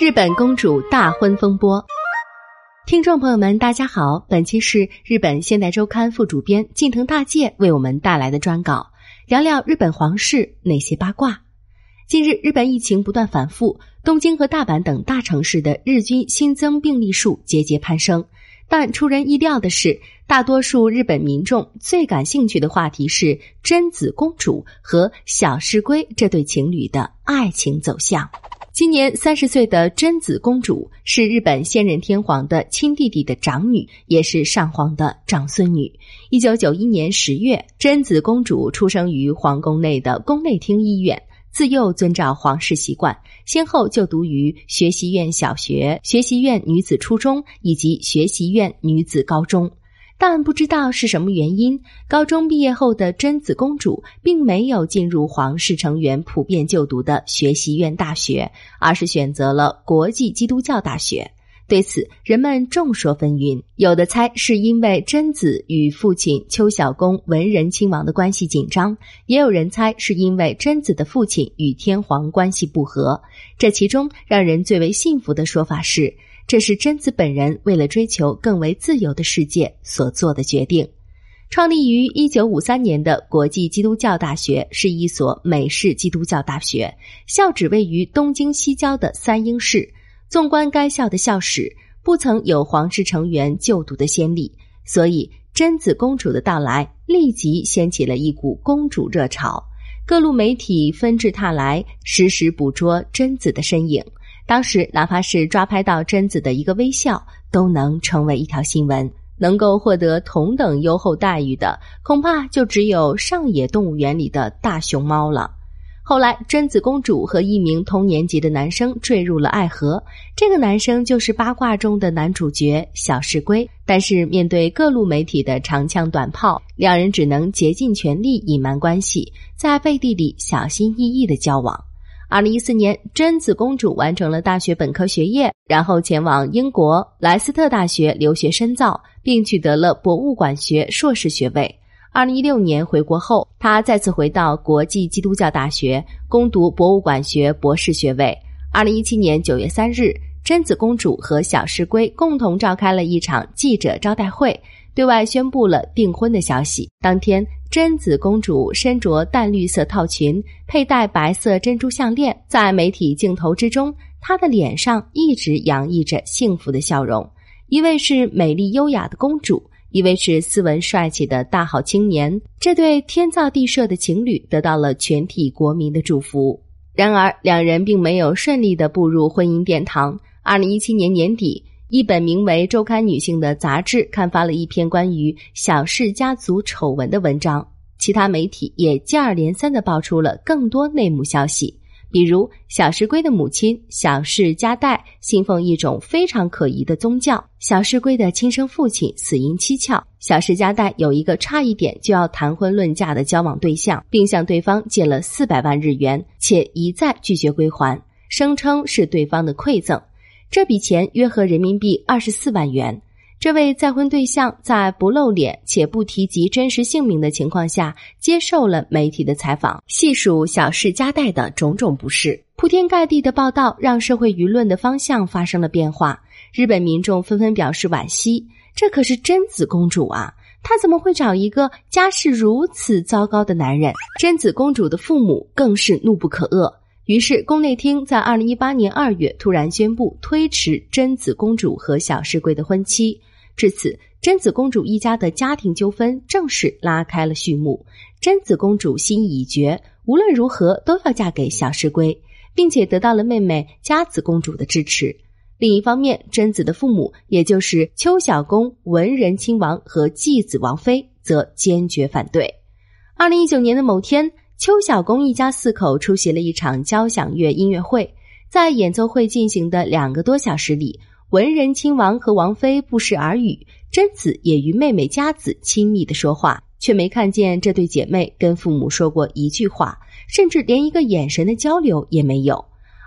日本公主大婚风波，听众朋友们，大家好，本期是日本现代周刊副主编近藤大介为我们带来的专稿，聊聊日本皇室那些八卦。近日，日本疫情不断反复，东京和大阪等大城市的日均新增病例数节节攀升。但出人意料的是，大多数日本民众最感兴趣的话题是贞子公主和小室圭这对情侣的爱情走向。今年三十岁的贞子公主是日本现任天皇的亲弟弟的长女，也是上皇的长孙女。一九九一年十月，贞子公主出生于皇宫内的宫内厅医院。自幼遵照皇室习惯，先后就读于学习院小学、学习院女子初中以及学习院女子高中。但不知道是什么原因，高中毕业后的贞子公主并没有进入皇室成员普遍就读的学习院大学，而是选择了国际基督教大学。对此，人们众说纷纭，有的猜是因为贞子与父亲秋小宫文仁亲王的关系紧张，也有人猜是因为贞子的父亲与天皇关系不和。这其中，让人最为信服的说法是。这是贞子本人为了追求更为自由的世界所做的决定。创立于一九五三年的国际基督教大学是一所美式基督教大学，校址位于东京西郊的三英市。纵观该校的校史，不曾有皇室成员就读的先例，所以贞子公主的到来立即掀起了一股公主热潮。各路媒体纷至沓来，实时捕捉贞子的身影。当时，哪怕是抓拍到贞子的一个微笑，都能成为一条新闻。能够获得同等优厚待遇的，恐怕就只有上野动物园里的大熊猫了。后来，贞子公主和一名同年级的男生坠入了爱河，这个男生就是八卦中的男主角小石龟。但是，面对各路媒体的长枪短炮，两人只能竭尽全力隐瞒关系，在背地里小心翼翼的交往。二零一四年，贞子公主完成了大学本科学业，然后前往英国莱斯特大学留学深造，并取得了博物馆学硕士学位。二零一六年回国后，她再次回到国际基督教大学攻读博物馆学博士学位。二零一七年九月三日，贞子公主和小石龟共同召开了一场记者招待会，对外宣布了订婚的消息。当天。贞子公主身着淡绿色套裙，佩戴白色珍珠项链，在媒体镜头之中，她的脸上一直洋溢着幸福的笑容。一位是美丽优雅的公主，一位是斯文帅气的大好青年。这对天造地设的情侣得到了全体国民的祝福。然而，两人并没有顺利的步入婚姻殿堂。二零一七年年底。一本名为《周刊女性》的杂志刊发了一篇关于小氏家族丑闻的文章，其他媒体也接二连三的爆出了更多内幕消息，比如小石龟的母亲小氏家代信奉一种非常可疑的宗教，小石龟的亲生父亲死因蹊跷，小氏家代有一个差一点就要谈婚论嫁的交往对象，并向对方借了四百万日元，且一再拒绝归还，声称是对方的馈赠。这笔钱约合人民币二十四万元。这位再婚对象在不露脸且不提及真实姓名的情况下，接受了媒体的采访，细数小氏家代的种种不是。铺天盖地的报道让社会舆论的方向发生了变化。日本民众纷纷表示惋惜，这可是贞子公主啊，她怎么会找一个家世如此糟糕的男人？贞子公主的父母更是怒不可遏。于是，宫内厅在二零一八年二月突然宣布推迟贞子公主和小室圭的婚期。至此，贞子公主一家的家庭纠纷正式拉开了序幕。贞子公主心意已决，无论如何都要嫁给小室圭，并且得到了妹妹佳子公主的支持。另一方面，贞子的父母，也就是秋小宫文仁亲王和继子王妃，则坚决反对。二零一九年的某天。邱小公一家四口出席了一场交响乐音乐会，在演奏会进行的两个多小时里，文人亲王和王妃不时耳语，贞子也与妹妹佳子亲密的说话，却没看见这对姐妹跟父母说过一句话，甚至连一个眼神的交流也没有。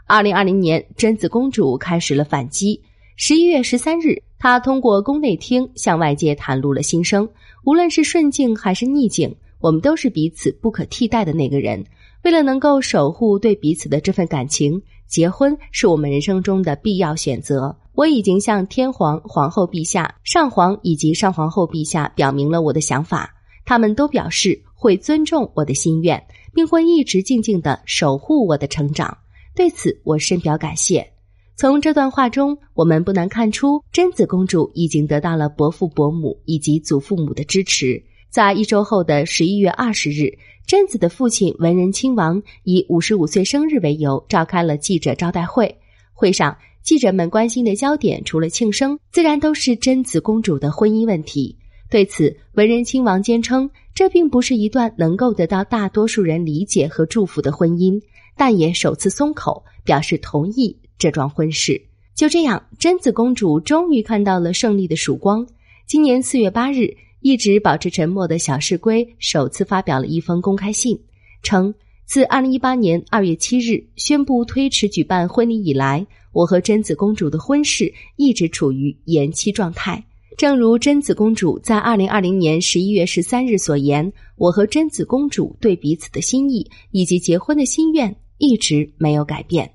二零二零年，贞子公主开始了反击。十一月十三日，她通过宫内厅向外界袒露了心声，无论是顺境还是逆境。我们都是彼此不可替代的那个人。为了能够守护对彼此的这份感情，结婚是我们人生中的必要选择。我已经向天皇、皇后陛下、上皇以及上皇后陛下表明了我的想法，他们都表示会尊重我的心愿，并会一直静静的守护我的成长。对此，我深表感谢。从这段话中，我们不难看出，贞子公主已经得到了伯父、伯母以及祖父母的支持。在一周后的十一月二十日，贞子的父亲文仁亲王以五十五岁生日为由，召开了记者招待会。会上，记者们关心的焦点除了庆生，自然都是贞子公主的婚姻问题。对此，文仁亲王坚称，这并不是一段能够得到大多数人理解和祝福的婚姻，但也首次松口，表示同意。这桩婚事就这样，贞子公主终于看到了胜利的曙光。今年四月八日，一直保持沉默的小世圭首次发表了一封公开信，称自二零一八年二月七日宣布推迟举办婚礼以来，我和贞子公主的婚事一直处于延期状态。正如贞子公主在二零二零年十一月十三日所言，我和贞子公主对彼此的心意以及结婚的心愿一直没有改变。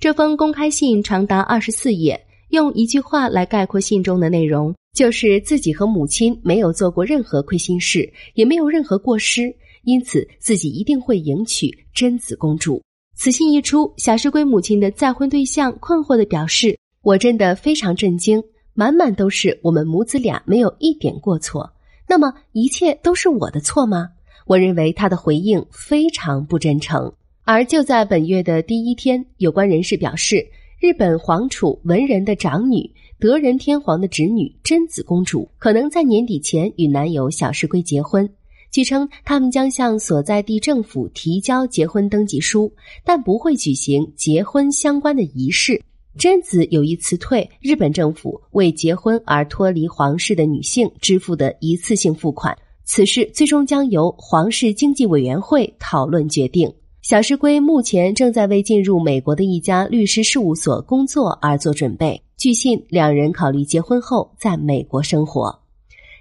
这封公开信长达二十四页，用一句话来概括信中的内容，就是自己和母亲没有做过任何亏心事，也没有任何过失，因此自己一定会迎娶贞子公主。此信一出，小石龟母亲的再婚对象困惑的表示：“我真的非常震惊，满满都是我们母子俩没有一点过错。那么一切都是我的错吗？”我认为他的回应非常不真诚。而就在本月的第一天，有关人士表示，日本皇储文人的长女德仁天皇的侄女贞子公主可能在年底前与男友小石龟结婚。据称，他们将向所在地政府提交结婚登记书，但不会举行结婚相关的仪式。贞子有意辞退日本政府为结婚而脱离皇室的女性支付的一次性付款，此事最终将由皇室经济委员会讨论决定。小石龟目前正在为进入美国的一家律师事务所工作而做准备。据信，两人考虑结婚后在美国生活。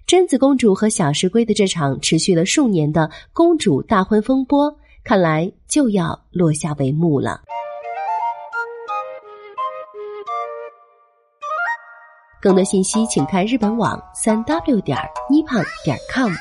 贞子公主和小石龟的这场持续了数年的公主大婚风波，看来就要落下帷幕了。更多信息，请看日本网三 w 点 nippon 点 com。